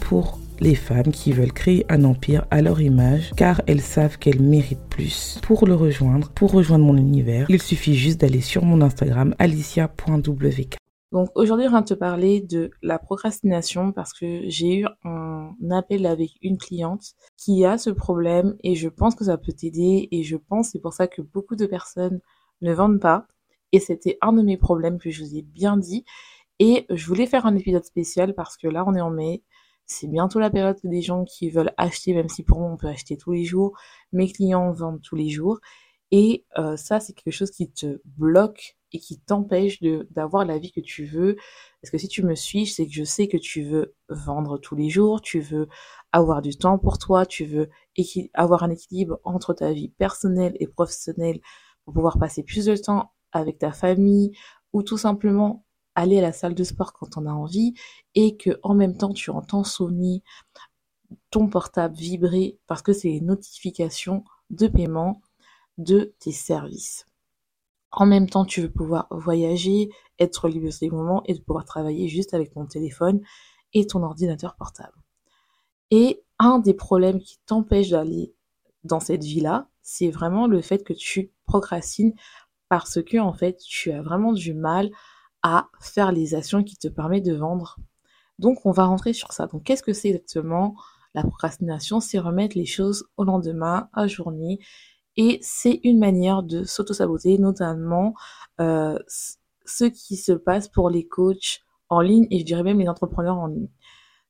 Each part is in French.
Pour les femmes qui veulent créer un empire à leur image car elles savent qu'elles méritent plus. Pour le rejoindre, pour rejoindre mon univers, il suffit juste d'aller sur mon Instagram alicia.wk. Donc aujourd'hui, je viens te parler de la procrastination parce que j'ai eu un appel avec une cliente qui a ce problème et je pense que ça peut t'aider et je pense c'est pour ça que beaucoup de personnes ne vendent pas et c'était un de mes problèmes que je vous ai bien dit et je voulais faire un épisode spécial parce que là, on est en mai. C'est bientôt la période des gens qui veulent acheter, même si pour moi, on peut acheter tous les jours. Mes clients vendent tous les jours. Et euh, ça, c'est quelque chose qui te bloque et qui t'empêche d'avoir la vie que tu veux. Parce que si tu me suis, c'est que je sais que tu veux vendre tous les jours, tu veux avoir du temps pour toi, tu veux avoir un équilibre entre ta vie personnelle et professionnelle pour pouvoir passer plus de temps avec ta famille ou tout simplement aller à la salle de sport quand on a envie et que en même temps tu entends sonner ton portable vibrer parce que c'est une notification de paiement de tes services. En même temps, tu veux pouvoir voyager, être libre de moments et de pouvoir travailler juste avec ton téléphone et ton ordinateur portable. Et un des problèmes qui t'empêche d'aller dans cette vie-là, c'est vraiment le fait que tu procrastines parce que en fait, tu as vraiment du mal à faire les actions qui te permettent de vendre. Donc on va rentrer sur ça. Donc qu'est-ce que c'est exactement la procrastination? C'est remettre les choses au lendemain, à journée. Et c'est une manière de s'auto-saboter, notamment euh, ce qui se passe pour les coachs en ligne et je dirais même les entrepreneurs en ligne.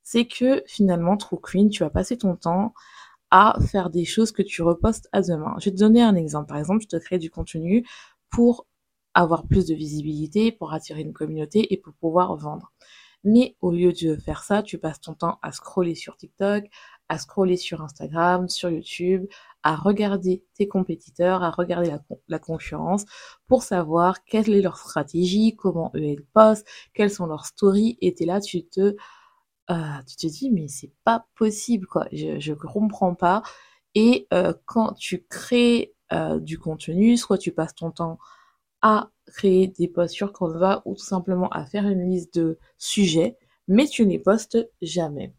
C'est que finalement, True Queen, tu vas passer ton temps à faire des choses que tu repostes à demain. Je vais te donner un exemple. Par exemple, je te crée du contenu pour avoir plus de visibilité, pour attirer une communauté et pour pouvoir vendre. Mais au lieu de faire ça, tu passes ton temps à scroller sur TikTok, à scroller sur Instagram, sur YouTube, à regarder tes compétiteurs, à regarder la, concurrence pour savoir quelle est leur stratégie, comment eux ils postent, quelles sont leurs stories. Et là, tu te, euh, tu te dis, mais c'est pas possible, quoi. Je, je comprends pas. Et euh, quand tu crées euh, du contenu, soit tu passes ton temps à créer des posts sur Canva ou tout simplement à faire une liste de sujets, mais tu ne les postes jamais.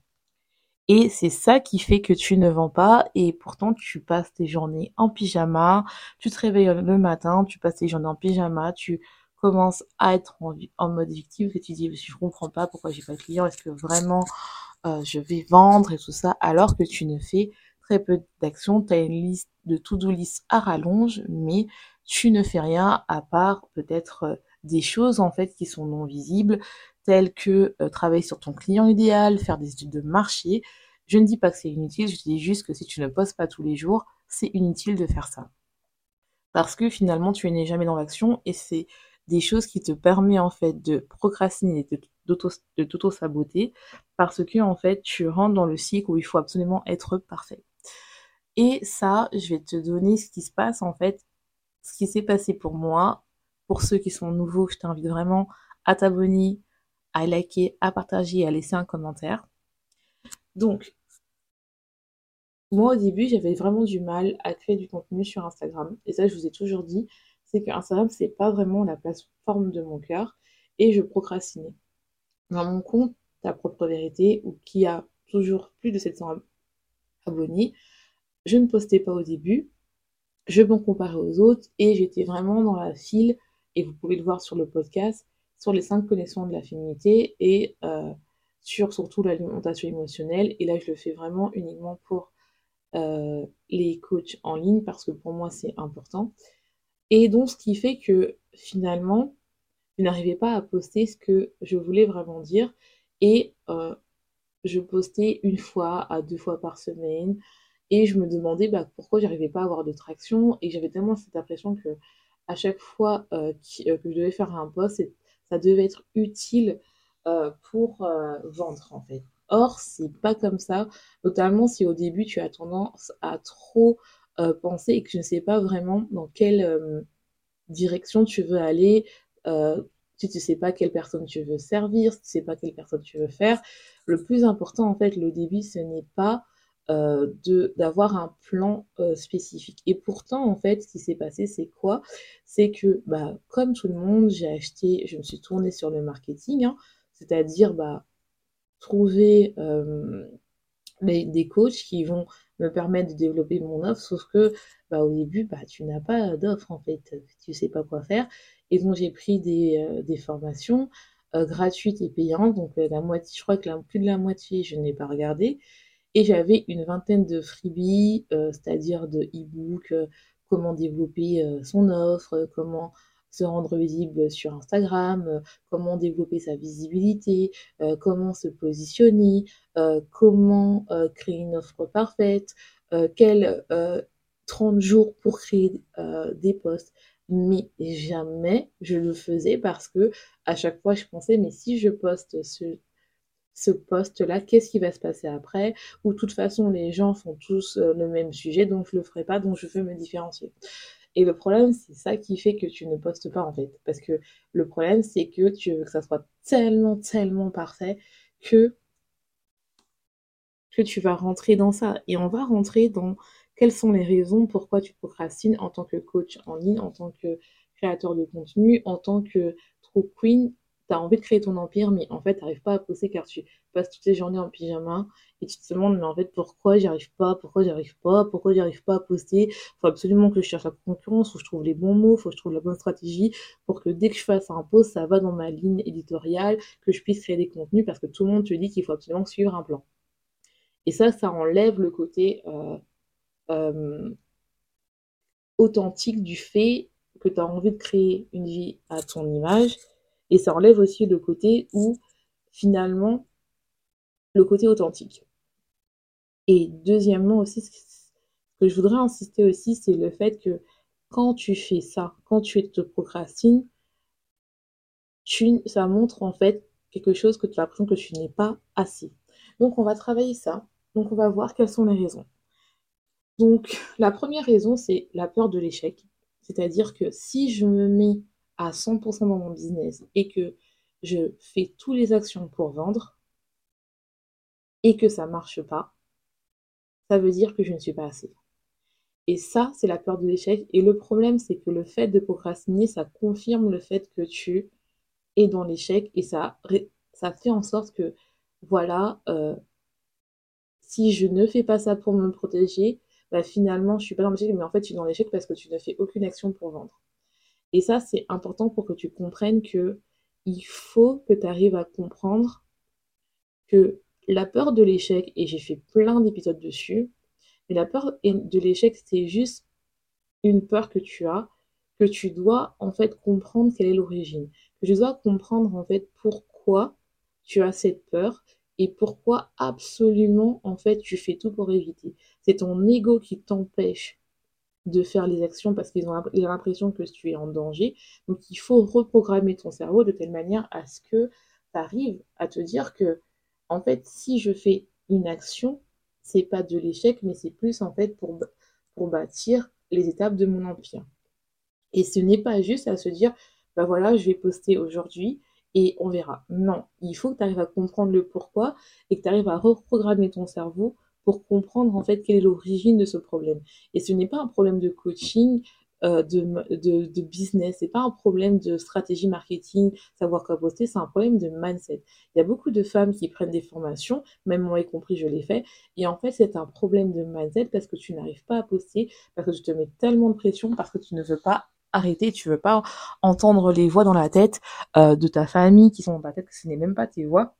Et c'est ça qui fait que tu ne vends pas et pourtant tu passes tes journées en pyjama, tu te réveilles le matin, tu passes tes journées en pyjama, tu commences à être en, mode victime, que tu dis je comprends pas pourquoi j'ai pas de clients, est-ce que vraiment euh, je vais vendre et tout ça, alors que tu ne fais très peu d'actions, tu as une liste de to-do list à rallonge, mais tu ne fais rien à part peut-être euh, des choses en fait qui sont non visibles, telles que euh, travailler sur ton client idéal, faire des études de marché. Je ne dis pas que c'est inutile, je dis juste que si tu ne postes pas tous les jours, c'est inutile de faire ça. Parce que finalement, tu n'es jamais dans l'action et c'est des choses qui te permettent en fait de procrastiner, de t'auto-saboter, parce que en fait, tu rentres dans le cycle où il faut absolument être parfait. Et ça, je vais te donner ce qui se passe en fait ce qui s'est passé pour moi. Pour ceux qui sont nouveaux, je t'invite vraiment à t'abonner, à liker, à partager et à laisser un commentaire. Donc, moi au début, j'avais vraiment du mal à créer du contenu sur Instagram. Et ça, je vous ai toujours dit, c'est que Instagram, c'est pas vraiment la plateforme de mon cœur. Et je procrastinais. Dans mon compte, ta propre vérité, ou qui a toujours plus de 700 abonnés, je ne postais pas au début je me comparais aux autres et j'étais vraiment dans la file, et vous pouvez le voir sur le podcast, sur les cinq connexions de la féminité et euh, sur surtout l'alimentation émotionnelle. Et là, je le fais vraiment uniquement pour euh, les coachs en ligne parce que pour moi, c'est important. Et donc, ce qui fait que finalement, je n'arrivais pas à poster ce que je voulais vraiment dire. Et euh, je postais une fois à deux fois par semaine et je me demandais bah, pourquoi j'arrivais pas à avoir de traction et j'avais tellement cette impression que à chaque fois euh, euh, que je devais faire un post, ça devait être utile euh, pour vendre en fait. Or, c'est pas comme ça, notamment si au début tu as tendance à trop penser et que tu ne sais pas vraiment dans quelle direction tu veux aller, si tu sais pas quelle personne tu veux servir, si tu sais pas quelle personne tu veux faire. Le plus important en fait, le début, ce n'est pas euh, d'avoir un plan euh, spécifique. Et pourtant, en fait, ce qui s'est passé, c'est quoi? C'est que, bah, comme tout le monde, j'ai acheté, je me suis tournée sur le marketing, hein, c'est-à-dire bah, trouver euh, des coachs qui vont me permettre de développer mon offre, sauf que bah, au début, bah, tu n'as pas d'offre, en fait, tu sais pas quoi faire. Et donc, j'ai pris des, formations gratuites et payantes, donc la moitié, je crois que plus de la moitié, je n'ai pas regardé. Et j'avais une vingtaine de freebies, euh, c'est-à-dire de e-books, euh, comment développer euh, son offre, comment se rendre visible sur Instagram, comment développer sa visibilité, comment se positionner, comment créer une offre parfaite, quels 30 jours pour créer des posts. Mais jamais je le faisais parce que à chaque fois je pensais mais si je poste ce ce poste-là, qu'est-ce qui va se passer après? Ou de toute façon, les gens font tous euh, le même sujet, donc je le ferai pas, donc je veux me différencier. Et le problème, c'est ça qui fait que tu ne postes pas en fait. Parce que le problème, c'est que tu veux que ça soit tellement, tellement parfait que, que tu vas rentrer dans ça. Et on va rentrer dans quelles sont les raisons pourquoi tu procrastines en tant que coach en ligne, en tant que créateur de contenu, en tant que true queen tu as envie de créer ton empire, mais en fait, tu n'arrives pas à poster car tu passes toutes les journées en pyjama et tu te demandes, mais en fait, pourquoi j'y arrive pas, pourquoi j'y arrive pas, pourquoi j'y arrive pas à poster? Il faut absolument que je cherche la concurrence, faut que je trouve les bons mots, faut que je trouve la bonne stratégie pour que dès que je fasse un post, ça va dans ma ligne éditoriale, que je puisse créer des contenus parce que tout le monde te dit qu'il faut absolument suivre un plan. Et ça, ça enlève le côté euh, euh, authentique du fait que tu as envie de créer une vie à ton image et ça enlève aussi le côté où, finalement, le côté authentique. Et deuxièmement aussi, ce que je voudrais insister aussi, c'est le fait que quand tu fais ça, quand tu te procrastines, tu, ça montre en fait quelque chose que tu as l'impression que tu n'es pas assez. Donc on va travailler ça. Donc on va voir quelles sont les raisons. Donc la première raison, c'est la peur de l'échec. C'est-à-dire que si je me mets à 100% dans mon business et que je fais toutes les actions pour vendre et que ça marche pas, ça veut dire que je ne suis pas assez. Et ça, c'est la peur de l'échec. Et le problème, c'est que le fait de procrastiner, ça confirme le fait que tu es dans l'échec et ça, fait en sorte que, voilà, euh, si je ne fais pas ça pour me protéger, bah finalement, je suis pas dans l'échec, mais en fait, je suis dans l'échec parce que tu ne fais aucune action pour vendre. Et ça, c'est important pour que tu comprennes que il faut que tu arrives à comprendre que la peur de l'échec, et j'ai fait plein d'épisodes dessus, mais la peur de l'échec, c'est juste une peur que tu as, que tu dois en fait comprendre quelle est l'origine. Que tu dois comprendre en fait pourquoi tu as cette peur et pourquoi absolument en fait tu fais tout pour éviter. C'est ton ego qui t'empêche de faire les actions parce qu'ils ont l'impression que tu es en danger. Donc il faut reprogrammer ton cerveau de telle manière à ce que tu arrives à te dire que en fait si je fais une action, c'est pas de l'échec mais c'est plus en fait pour pour bâtir les étapes de mon empire. Et ce n'est pas juste à se dire bah voilà, je vais poster aujourd'hui et on verra. Non, il faut que tu arrives à comprendre le pourquoi et que tu arrives à reprogrammer ton cerveau pour comprendre en fait quelle est l'origine de ce problème. Et ce n'est pas un problème de coaching, euh, de, de, business, c'est pas un problème de stratégie marketing, savoir quoi poster, c'est un problème de mindset. Il y a beaucoup de femmes qui prennent des formations, même moi y compris, je l'ai fait, et en fait c'est un problème de mindset parce que tu n'arrives pas à poster, parce que tu te mets tellement de pression, parce que tu ne veux pas arrêter, tu veux pas entendre les voix dans la tête euh, de ta famille qui sont dans ta tête, que ce n'est même pas tes voix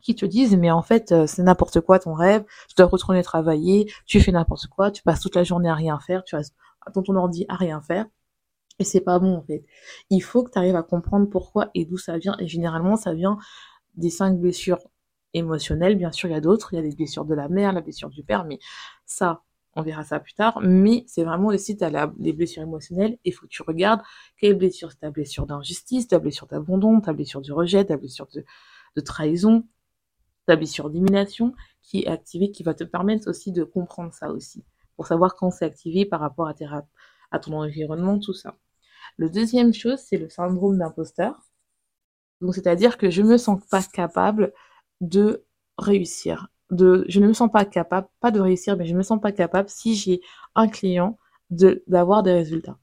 qui te disent mais en fait euh, c'est n'importe quoi ton rêve, tu dois retourner travailler, tu fais n'importe quoi, tu passes toute la journée à rien faire, tu restes dans ton ordi à rien faire. Et c'est pas bon en fait. Il faut que tu arrives à comprendre pourquoi et d'où ça vient. Et généralement ça vient des cinq blessures émotionnelles. Bien sûr, il y a d'autres. Il y a des blessures de la mère, la blessure du père, mais ça, on verra ça plus tard. Mais c'est vraiment aussi, tu as les blessures émotionnelles. Il faut que tu regardes quelle blessure, c'est ta blessure d'injustice, ta blessure d'abandon, ta blessure du rejet, ta blessure de trahison, blessure d'élimination qui est activée, qui va te permettre aussi de comprendre ça aussi, pour savoir quand c'est activé par rapport à, tes, à ton environnement, tout ça. Le deuxième chose, c'est le syndrome d'imposteur. Donc, c'est-à-dire que je me sens pas capable de réussir. De, je ne me sens pas capable, pas de réussir, mais je me sens pas capable si j'ai un client d'avoir des résultats.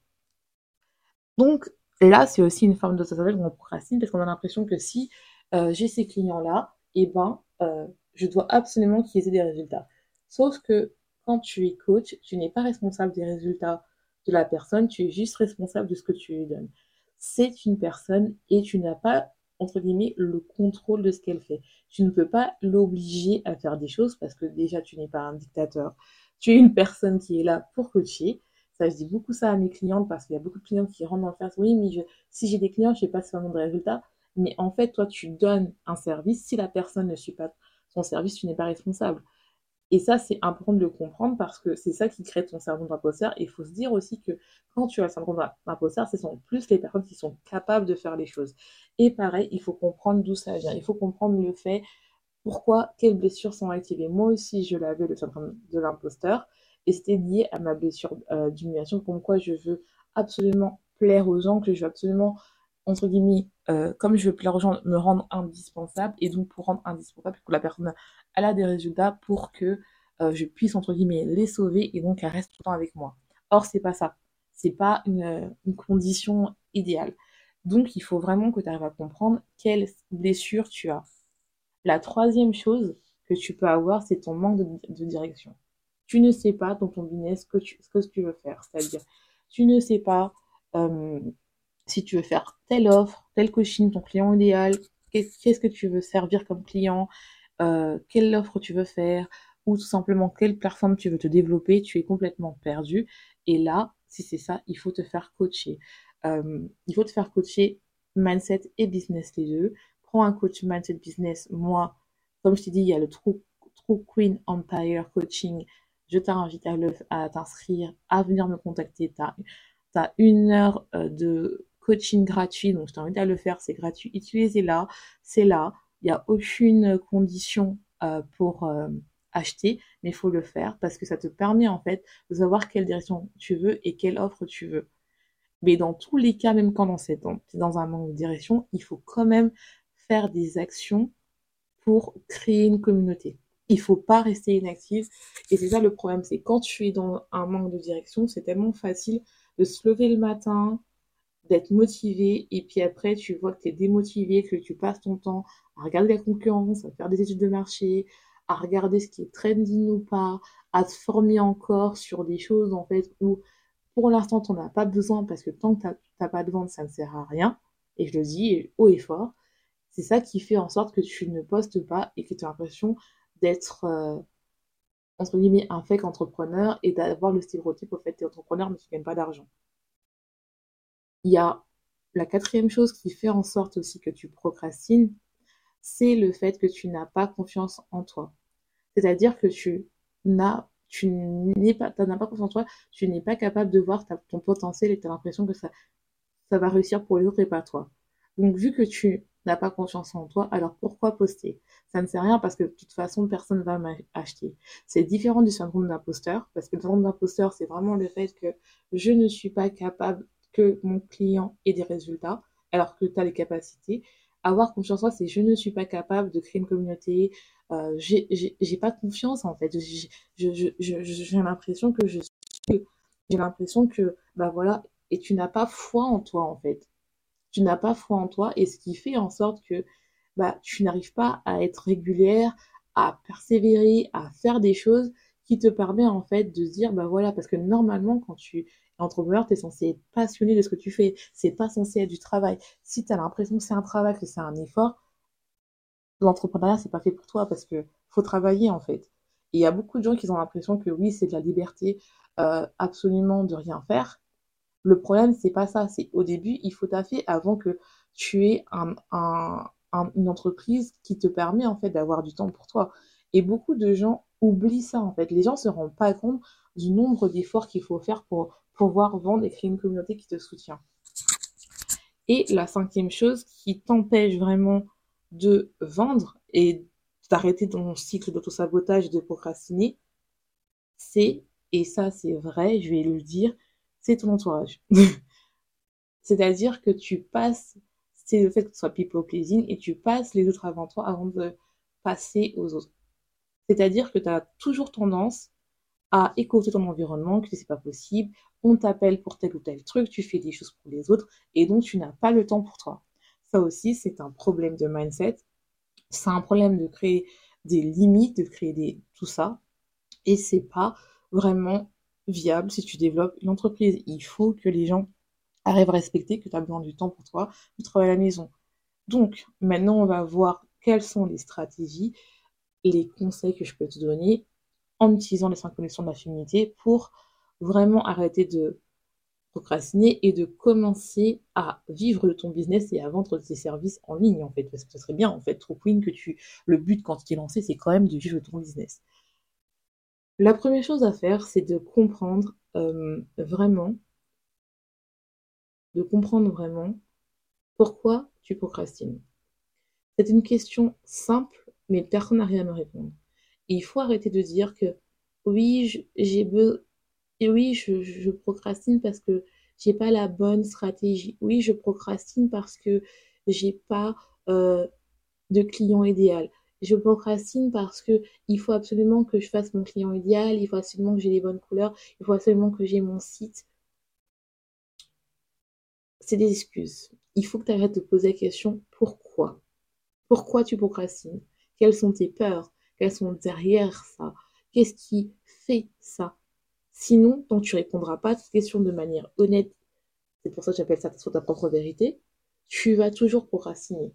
Donc, là, c'est aussi une forme de où on procrastine parce qu'on a l'impression que si euh, j'ai ces clients-là, eh ben, euh, je dois absolument qu'ils aient des résultats. Sauf que quand tu es coach, tu n'es pas responsable des résultats de la personne, tu es juste responsable de ce que tu lui donnes. C'est une personne et tu n'as pas, entre guillemets, le contrôle de ce qu'elle fait. Tu ne peux pas l'obliger à faire des choses parce que déjà, tu n'es pas un dictateur. Tu es une personne qui est là pour coacher. Ça, je dis beaucoup ça à mes clientes parce qu'il y a beaucoup de clients qui rentrent dans le face. Oui, mais si j'ai des clients, je ne sais pas si on de résultats. Mais en fait, toi, tu donnes un service. Si la personne ne suit pas son service, tu n'es pas responsable. Et ça, c'est important de le comprendre parce que c'est ça qui crée ton syndrome d'imposteur. Et il faut se dire aussi que quand tu as le syndrome d'imposteur, ce sont plus les personnes qui sont capables de faire les choses. Et pareil, il faut comprendre d'où ça vient. Il faut comprendre le fait, pourquoi, quelles blessures sont activées. Moi aussi, je l'avais, le syndrome de l'imposteur. Et c'était lié à ma blessure euh, d'humiliation, comme quoi je veux absolument plaire aux gens, que je veux absolument entre guillemets, euh, comme je veux plaire aux gens, me rendre indispensable. Et donc, pour rendre indispensable, que la personne elle a des résultats pour que euh, je puisse, entre guillemets, les sauver et donc elle reste tout le temps avec moi. Or, c'est pas ça. C'est pas une, une, condition idéale. Donc, il faut vraiment que tu arrives à comprendre quelle blessure tu as. La troisième chose que tu peux avoir, c'est ton manque de, de, direction. Tu ne sais pas dans ton business ce que tu, ce que tu veux faire. C'est-à-dire, tu ne sais pas euh, si tu veux faire telle offre, tel coaching, ton client idéal, qu'est-ce que tu veux servir comme client, euh, quelle offre tu veux faire, ou tout simplement quelle plateforme tu veux te développer, tu es complètement perdu. Et là, si c'est ça, il faut te faire coacher. Euh, il faut te faire coacher mindset et business les deux. Prends un coach mindset business. Moi, comme je t'ai dit, il y a le True, Queen Empire Coaching. Je t'invite à, à t'inscrire, à venir me contacter. Tu as, une heure euh, de coaching gratuit, donc je t'invite à le faire, c'est gratuit. Utilisez-la, c'est là. Il n'y a aucune condition euh, pour euh, acheter, mais il faut le faire parce que ça te permet en fait de savoir quelle direction tu veux et quelle offre tu veux. Mais dans tous les cas, même quand tu es dans un manque de direction, il faut quand même faire des actions pour créer une communauté. Il faut pas rester inactif. Et c'est ça le problème, c'est quand tu es dans un manque de direction, c'est tellement facile de se lever le matin, d'être motivé et puis après tu vois que tu es démotivé, que tu passes ton temps à regarder la concurrence, à faire des études de marché, à regarder ce qui est trending ou pas, à te former encore sur des choses en fait où pour l'instant tu n'en as pas besoin parce que tant que tu n'as pas de vente ça ne sert à rien et je le dis haut et fort. C'est ça qui fait en sorte que tu ne postes pas et que tu as l'impression d'être euh, entre guillemets un fake entrepreneur et d'avoir le stéréotype au fait que tu es entrepreneur mais tu gagnes pas d'argent. Il y a la quatrième chose qui fait en sorte aussi que tu procrastines, c'est le fait que tu n'as pas confiance en toi. C'est-à-dire que tu n'as tu n'es pas, pas confiance en toi, tu n'es pas capable de voir ton potentiel et tu as l'impression que ça, ça va réussir pour les et pas toi. Donc, vu que tu n'as pas confiance en toi, alors pourquoi poster? Ça ne sert à rien parce que de toute façon, personne ne va m'acheter. C'est différent du syndrome d'imposteur parce que le syndrome d'imposteur, c'est vraiment le fait que je ne suis pas capable que mon client ait des résultats alors que tu as les capacités. Avoir confiance en soi, c'est je ne suis pas capable de créer une communauté, euh, j'ai pas confiance en fait. J'ai l'impression que je suis, j'ai l'impression que, bah voilà, et tu n'as pas foi en toi en fait. Tu n'as pas foi en toi et ce qui fait en sorte que bah, tu n'arrives pas à être régulière, à persévérer, à faire des choses qui te permet en fait de dire bah voilà parce que normalement quand tu entrepreneur, tu es censé être passionné de ce que tu fais. C'est pas censé être du travail. Si tu as l'impression que c'est un travail, que c'est un effort, l'entrepreneuriat, c'est pas fait pour toi parce que faut travailler en fait. Et il y a beaucoup de gens qui ont l'impression que oui, c'est de la liberté euh, absolument de rien faire. Le problème, c'est pas ça. C'est au début, il faut taffer avant que tu aies un, une entreprise qui te permet en fait d'avoir du temps pour toi. Et beaucoup de gens oublient ça en fait. Les gens se rendent pas compte du nombre d'efforts qu'il faut faire pour pouvoir vendre et créer une communauté qui te soutient. Et la cinquième chose qui t'empêche vraiment de vendre et d'arrêter ton cycle d'autosabotage et de procrastiner, c'est, et ça c'est vrai, je vais le dire, c'est ton entourage. C'est-à-dire que tu passes, c'est le fait que tu sois people pleasing et tu passes les autres avant toi avant de passer aux autres. C'est-à-dire que tu as toujours tendance à écouter ton environnement, que c'est pas possible, on t'appelle pour tel ou tel truc, tu fais des choses pour les autres et donc tu n'as pas le temps pour toi. Ça aussi, c'est un problème de mindset. C'est un problème de créer des limites, de créer des tout ça et c'est pas vraiment viable si tu développes une entreprise. Il faut que les gens arrivent à respecter que tu as besoin du temps pour toi, du travail à la maison. Donc, maintenant, on va voir quelles sont les stratégies, les conseils que je peux te donner en utilisant les cinq connexions de la féminité pour vraiment arrêter de procrastiner et de commencer à vivre de ton business et à vendre tes services en ligne en fait parce que ce serait bien en fait trop queen que tu le but quand tu es lancé c'est quand même de vivre ton business la première chose à faire, c'est de comprendre euh, vraiment, de comprendre vraiment pourquoi tu procrastines. C'est une question simple, mais personne n'a rien à me répondre. Il faut arrêter de dire que oui, j'ai besoin, oui, je, procrastine parce que j'ai pas la bonne stratégie. Oui, je procrastine parce que j'ai pas euh, de client idéal je procrastine parce que il faut absolument que je fasse mon client idéal, il faut absolument que j'ai les bonnes couleurs, il faut absolument que j'ai mon site. C'est des excuses. Il faut que tu arrêtes de poser la question pourquoi? Pourquoi tu procrastines? Quelles sont tes peurs? Quelles sont derrière ça Qu'est-ce qui fait ça? Sinon, tant que tu répondras pas à cette question de manière honnête, c'est pour ça que j'appelle ça sur ta propre vérité, tu vas toujours procrastiner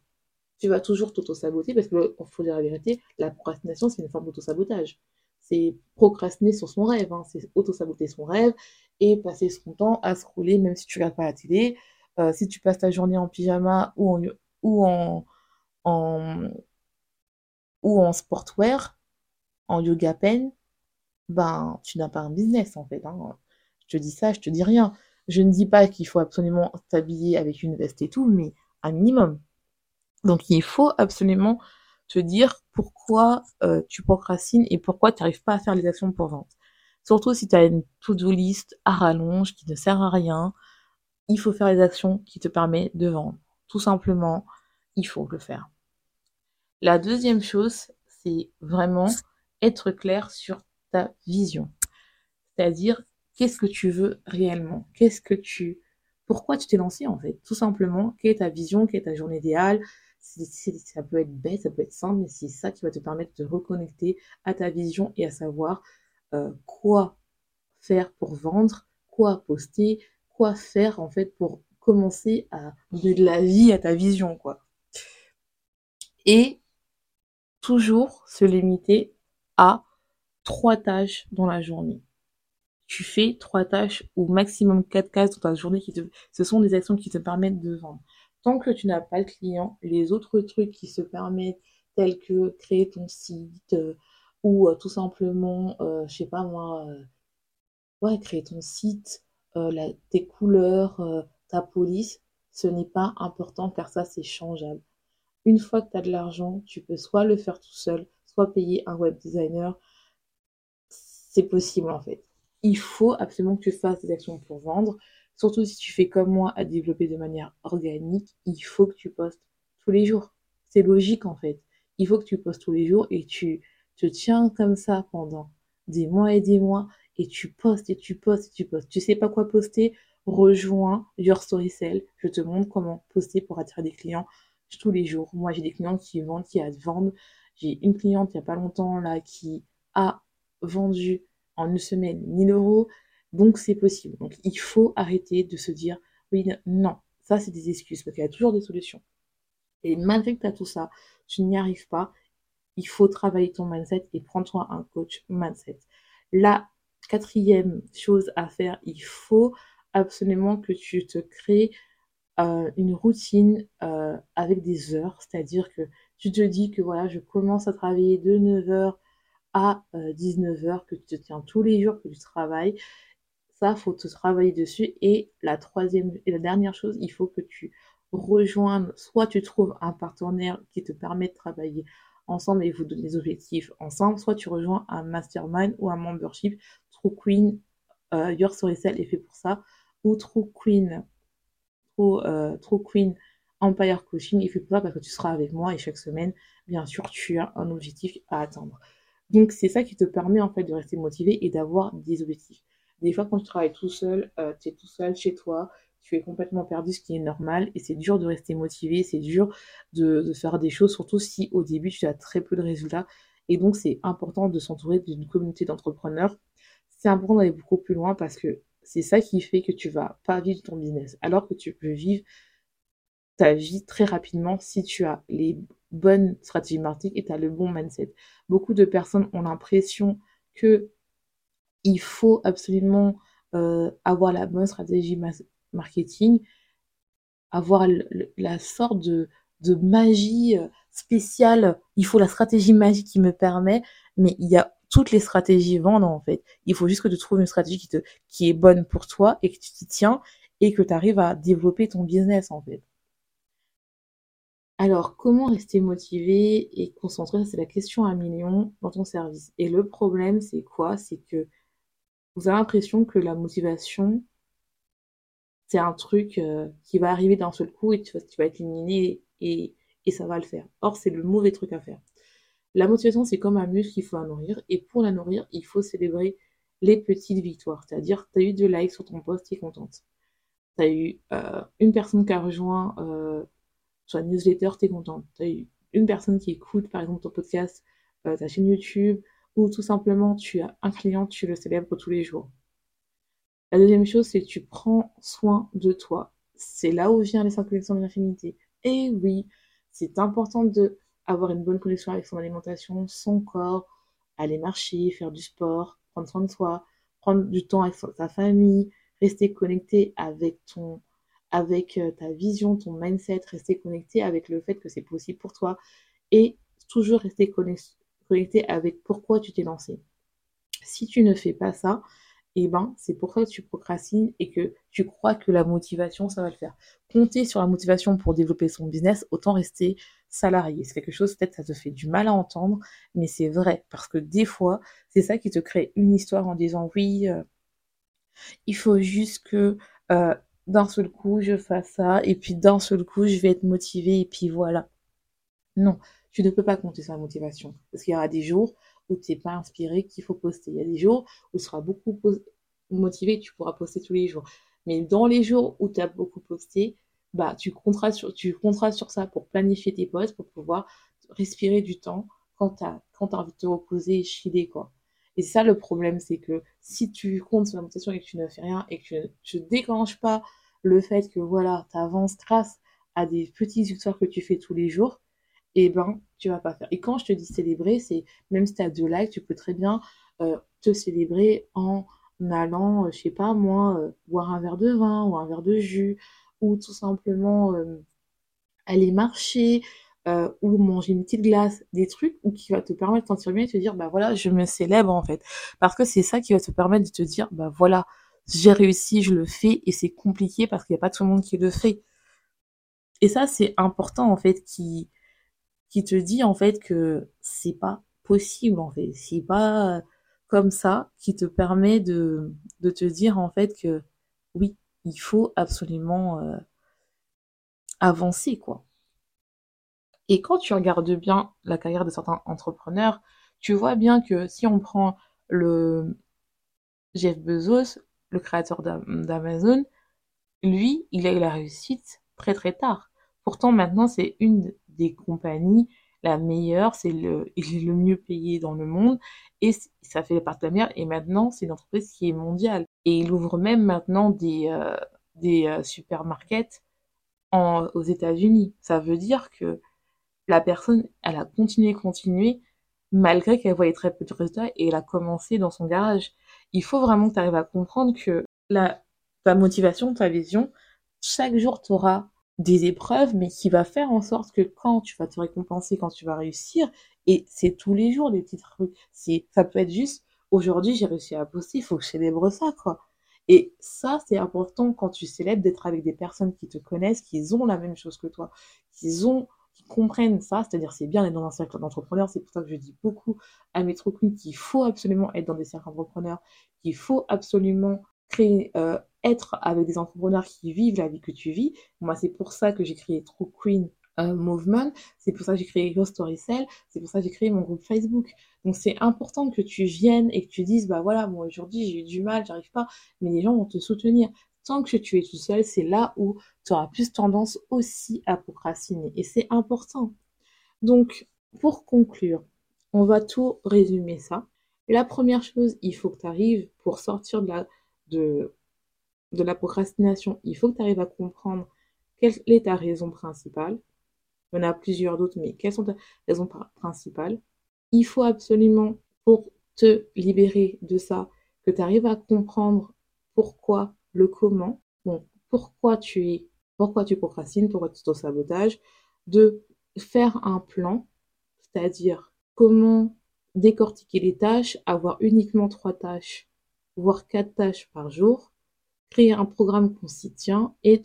tu vas toujours t'auto-saboter parce que, faut dire la vérité, la procrastination, c'est une forme d'auto-sabotage. C'est procrastiner sur son rêve, hein. c'est auto-saboter son rêve et passer son temps à scroller même si tu regardes pas la télé. Euh, si tu passes ta journée en pyjama ou en, ou en sportwear, en yoga pen, ben, tu n'as pas un business en fait. Hein. Je te dis ça, je te dis rien. Je ne dis pas qu'il faut absolument t'habiller avec une veste et tout, mais un minimum. Donc il faut absolument te dire pourquoi euh, tu procrastines et pourquoi tu n'arrives pas à faire les actions pour vendre. Surtout si tu as une to-do list à rallonge qui ne sert à rien, il faut faire les actions qui te permettent de vendre. Tout simplement, il faut le faire. La deuxième chose, c'est vraiment être clair sur ta vision. C'est-à-dire, qu'est-ce que tu veux réellement? Qu'est-ce que tu... Pourquoi tu t'es lancé en fait? Tout simplement, quelle est ta vision Quelle est ta journée idéale? Ça peut être bête, ça peut être simple, mais c'est ça qui va te permettre de reconnecter à ta vision et à savoir euh, quoi faire pour vendre, quoi poster, quoi faire en fait pour commencer à donner de la vie à ta vision, quoi. Et toujours se limiter à trois tâches dans la journée. Tu fais trois tâches ou maximum quatre cases dans ta journée ce sont des actions qui te permettent de vendre tant que tu n'as pas le client, les autres trucs qui se permettent, tels que créer ton site euh, ou euh, tout simplement, euh, je sais pas moi, ouais, créer ton site, tes couleurs, ta police, ce n'est pas important car ça c'est changeable. Une fois que tu as de l'argent, tu peux soit le faire tout seul, soit payer un web designer. C'est possible en fait. Il faut absolument que tu fasses des actions pour vendre. Surtout si tu fais comme moi à développer de manière organique, il faut que tu postes tous les jours. C'est logique en fait. Il faut que tu postes tous les jours et tu te tiens comme ça pendant des mois et des mois et tu postes et tu postes et tu postes. Tu sais pas quoi poster? Rejoins Your Story Cell. Je te montre comment poster pour attirer des clients tous les jours. Moi, j'ai des clients qui vendent, qui vendent. J'ai une cliente il n'y a pas longtemps là qui a vendu en une semaine 1000 euros. Donc c'est possible. Donc il faut arrêter de se dire oui, non, ça c'est des excuses parce qu'il y a toujours des solutions. Et malgré que tu as tout ça, tu n'y arrives pas, il faut travailler ton mindset et prends-toi un coach mindset. La quatrième chose à faire, il faut absolument que tu te crées euh, une routine euh, avec des heures, c'est-à-dire que tu te dis que voilà, je commence à travailler de 9h à 19h, que tu te tiens tous les jours, que tu travailles. Ça, faut te travailler dessus. Et la troisième et la dernière chose, il faut que tu rejoignes, soit tu trouves un partenaire qui te permet de travailler ensemble et vous donner des objectifs ensemble, soit tu rejoins un mastermind ou un membership. True Queen, euh, Your Storycell est fait pour ça, ou True Queen, True, euh, True Queen Empire Coaching est fait pour ça parce que tu seras avec moi et chaque semaine, bien sûr, tu as un objectif à atteindre. Donc c'est ça qui te permet en fait de rester motivé et d'avoir des objectifs. Des fois quand tu travailles tout seul, euh, tu es tout seul chez toi, tu es complètement perdu, ce qui est normal, et c'est dur de rester motivé, c'est dur de, faire des choses, surtout si au début tu as très peu de résultats. Et donc c'est important de s'entourer d'une communauté d'entrepreneurs. C'est important d'aller beaucoup plus loin parce que c'est ça qui fait que tu vas pas vivre ton business, alors que tu peux vivre ta vie très rapidement si tu as les bonnes stratégies marketing et tu as le bon mindset. Beaucoup de personnes ont l'impression que il faut absolument euh, avoir la bonne stratégie marketing, avoir la sorte de, de magie euh, spéciale. Il faut la stratégie magique qui me permet, mais il y a toutes les stratégies vendent en fait. Il faut juste que tu trouves une stratégie qui, te, qui est bonne pour toi et que tu t'y tiens et que tu arrives à développer ton business en fait. Alors, comment rester motivé et concentré? C'est la question à million dans ton service. Et le problème, c'est quoi? C'est que vous avez l'impression que la motivation, c'est un truc euh, qui va arriver d'un seul coup et tu vas, être éliminé et ça va le faire. Or, c'est le mauvais truc à faire. La motivation, c'est comme un muscle qu'il faut nourrir. Et pour la nourrir, il faut célébrer les petites victoires. C'est-à-dire, tu as eu deux likes sur ton post, tu es contente. Tu as eu euh, une personne qui a rejoint euh, la newsletter, tu es contente. Tu as eu une personne qui écoute, par exemple, ton podcast, ta chaîne YouTube, ou tout simplement, tu as un client, tu le célèbres tous les jours. La deuxième chose, c'est que tu prends soin de toi. C'est là où vient les cinq connexions de l'infinité. Et oui, c'est important de avoir une bonne connexion avec son alimentation, son corps, aller marcher, faire du sport, prendre soin de soi, prendre du temps avec sa famille, rester connecté avec ton avec euh, ta vision, ton mindset, rester connecté avec le fait que c'est possible pour toi et toujours rester connecté avec pourquoi tu t'es lancé. Si tu ne fais pas ça, eh ben, c'est pour ça que tu procrastines et que tu crois que la motivation, ça va le faire. Compter sur la motivation pour développer son business, autant rester salarié. C'est quelque chose, peut-être, ça te fait du mal à entendre, mais c'est vrai. Parce que des fois, c'est ça qui te crée une histoire en disant, oui, euh, il faut juste que euh, d'un seul coup, je fasse ça, et puis d'un seul coup, je vais être motivé, et puis voilà. Non, tu ne peux pas compter sur la motivation. Parce qu'il y aura des jours où tu n'es pas inspiré qu'il faut poster. Il y a des jours où tu seras beaucoup motivé, tu pourras poster tous les jours. Mais dans les jours où tu as beaucoup posté, bah, tu compteras sur, ça pour planifier tes posts, pour pouvoir respirer du temps quand tu as, envie de te reposer et chiller, quoi. Et ça le problème, c'est que si tu comptes sur la motivation et que tu ne fais rien et que tu ne pas le fait que voilà, tu avances grâce à des petites victoires que tu fais tous les jours, et eh ben, tu vas pas faire. Et quand je te dis célébrer, c'est même si tu as deux likes, tu peux très bien euh, te célébrer en allant, euh, je sais pas moi, euh, boire un verre de vin ou un verre de jus, ou tout simplement aller marcher, ou manger une petite glace, des trucs ou qui va te permettre de sentir bien et te dire bah voilà, je me célèbre en fait. Parce que c'est ça qui va te permettre de te dire bah voilà, j'ai réussi, je le fais et c'est compliqué parce qu'il n'y a pas tout le monde qui le fait. Et ça c'est important en fait qui qui te dit en fait que c'est pas possible en fait, c'est pas comme ça qui te permet de, de te dire en fait que oui, il faut absolument euh, avancer quoi. Et quand tu regardes bien la carrière de certains entrepreneurs, tu vois bien que si on prend le Jeff Bezos, le créateur d'Amazon, lui, il a eu la réussite très très tard. Pourtant, maintenant, c'est une des compagnies la meilleure, c'est le, le mieux payé dans le monde et ça fait partie de la meilleure. Et maintenant, c'est une entreprise qui est mondiale. Et il ouvre même maintenant des, euh, des euh, supermarkets aux États-Unis. Ça veut dire que la personne, elle a continué, continué, malgré qu'elle voyait très peu de résultats et elle a commencé dans son garage. Il faut vraiment que tu arrives à comprendre que la, ta motivation, ta vision, chaque jour, tu auras des épreuves, mais qui va faire en sorte que quand tu vas te récompenser, quand tu vas réussir, et c'est tous les jours des petits trucs, ça peut être juste, aujourd'hui j'ai réussi à poster, il faut que je célèbre ça. Et ça, c'est important quand tu célèbres d'être avec des personnes qui te connaissent, qui ont la même chose que toi, qui ont, qui comprennent ça, c'est-à-dire c'est bien d'être dans un cercle d'entrepreneurs, c'est pour ça que je dis beaucoup à mes qu'il faut absolument être dans des cercles d'entrepreneurs, qu'il faut absolument créer, euh, être avec des entrepreneurs qui vivent la vie que tu vis. Moi, c'est pour ça que j'ai créé True Queen euh, Movement, c'est pour ça que j'ai créé Your Story Cell, c'est pour ça que j'ai créé mon groupe Facebook. Donc c'est important que tu viennes et que tu dises, bah voilà, moi aujourd'hui j'ai eu du mal, j'arrive pas, mais les gens vont te soutenir. Tant que tu es tout seul, c'est là où tu auras plus tendance aussi à procrastiner. Et c'est important. Donc, pour conclure, on va tout résumer ça. La première chose, il faut que tu arrives pour sortir de la, de, de la procrastination, il faut que tu arrives à comprendre quelle est ta raison principale. Il y en a plusieurs d'autres, mais quelles sont tes raisons principales Il faut absolument, pour te libérer de ça, que tu arrives à comprendre pourquoi, le comment. Bon, pourquoi tu es, pourquoi tu procrastines, pourquoi tu sabotage de faire un plan, c'est-à-dire comment décortiquer les tâches, avoir uniquement trois tâches, voire quatre tâches par jour, créer un programme qu'on s'y tient et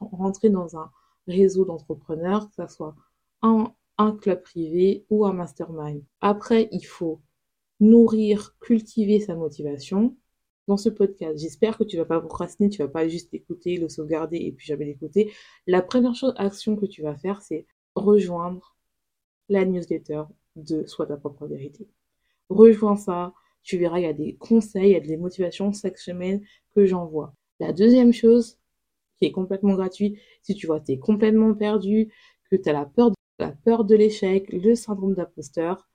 rentrer dans un réseau d'entrepreneurs, que ce soit un, un club privé ou un mastermind. Après, il faut nourrir, cultiver sa motivation. Dans ce podcast, j'espère que tu vas pas procrastiner, tu vas pas juste écouter, le sauvegarder et puis jamais l'écouter. La première chose, action que tu vas faire, c'est rejoindre la newsletter de Soit ta propre vérité. Rejoins ça, tu verras, il y a des conseils, il y a des motivations chaque semaine que j'envoie. La deuxième chose, qui est complètement gratuite, si tu vois, tu es complètement perdu, que tu as la peur, de, la peur de l'échec, le syndrome d'imposteur,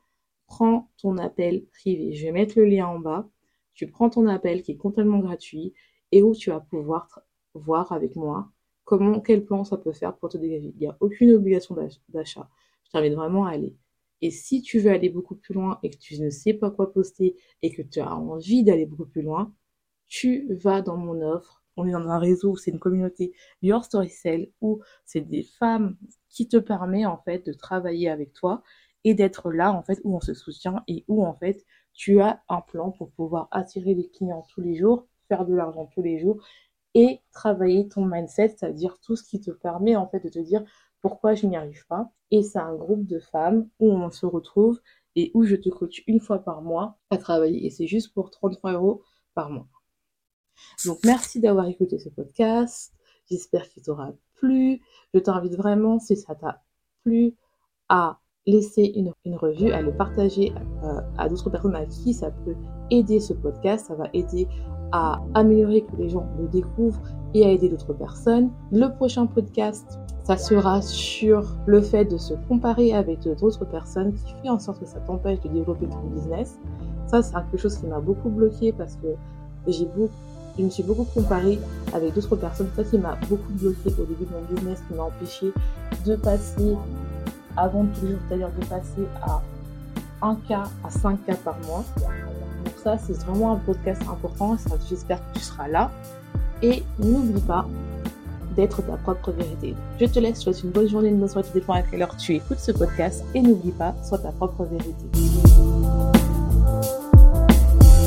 prends ton appel privé. Je vais mettre le lien en bas. Tu prends ton appel qui est complètement gratuit et où tu vas pouvoir voir avec moi comment, quel plan ça peut faire pour te dégager. Il n'y a aucune obligation d'achat. Je t'invite vraiment à aller. Et si tu veux aller beaucoup plus loin et que tu ne sais pas quoi poster et que tu as envie d'aller beaucoup plus loin, tu vas dans mon offre. On est dans un réseau, c'est une communauté Your Story Cell où c'est des femmes qui te permet en fait de travailler avec toi et d'être là en fait où on se soutient et où en fait tu as un plan pour pouvoir attirer des clients tous les jours, faire de l'argent tous les jours et travailler ton mindset, c'est-à-dire tout ce qui te permet en fait de te dire pourquoi je n'y arrive pas. Et c'est un groupe de femmes où on se retrouve et où je te coach une fois par mois à travailler. Et c'est juste pour 33 euros par mois. Donc merci d'avoir écouté ce podcast. J'espère qu'il t'aura plu. Je t'invite vraiment, si ça t'a plu, à laisser une, revue, à le partager euh, à d'autres personnes à qui ça peut aider ce podcast. Ça va aider à améliorer que les gens le découvrent et à aider d'autres personnes. Le prochain podcast, ça sera sur le fait de se comparer avec d'autres personnes qui fait en sorte que ça t'empêche de développer ton business. Ça, c'est quelque chose qui m'a beaucoup bloqué parce que j'ai beaucoup je me suis beaucoup comparée avec d'autres personnes. Ça qui m'a beaucoup bloqué au début de mon business, qui m'a empêché de passer avant toujours, c'est-à-dire de passer à 1K à 5K par mois. Donc ça, c'est vraiment un podcast important. J'espère que tu seras là. Et n'oublie pas d'être ta propre vérité. Je te laisse, je te souhaite une bonne journée, une bonne soirée, tout dépend à quelle heure tu écoutes ce podcast. Et n'oublie pas, sois ta propre vérité.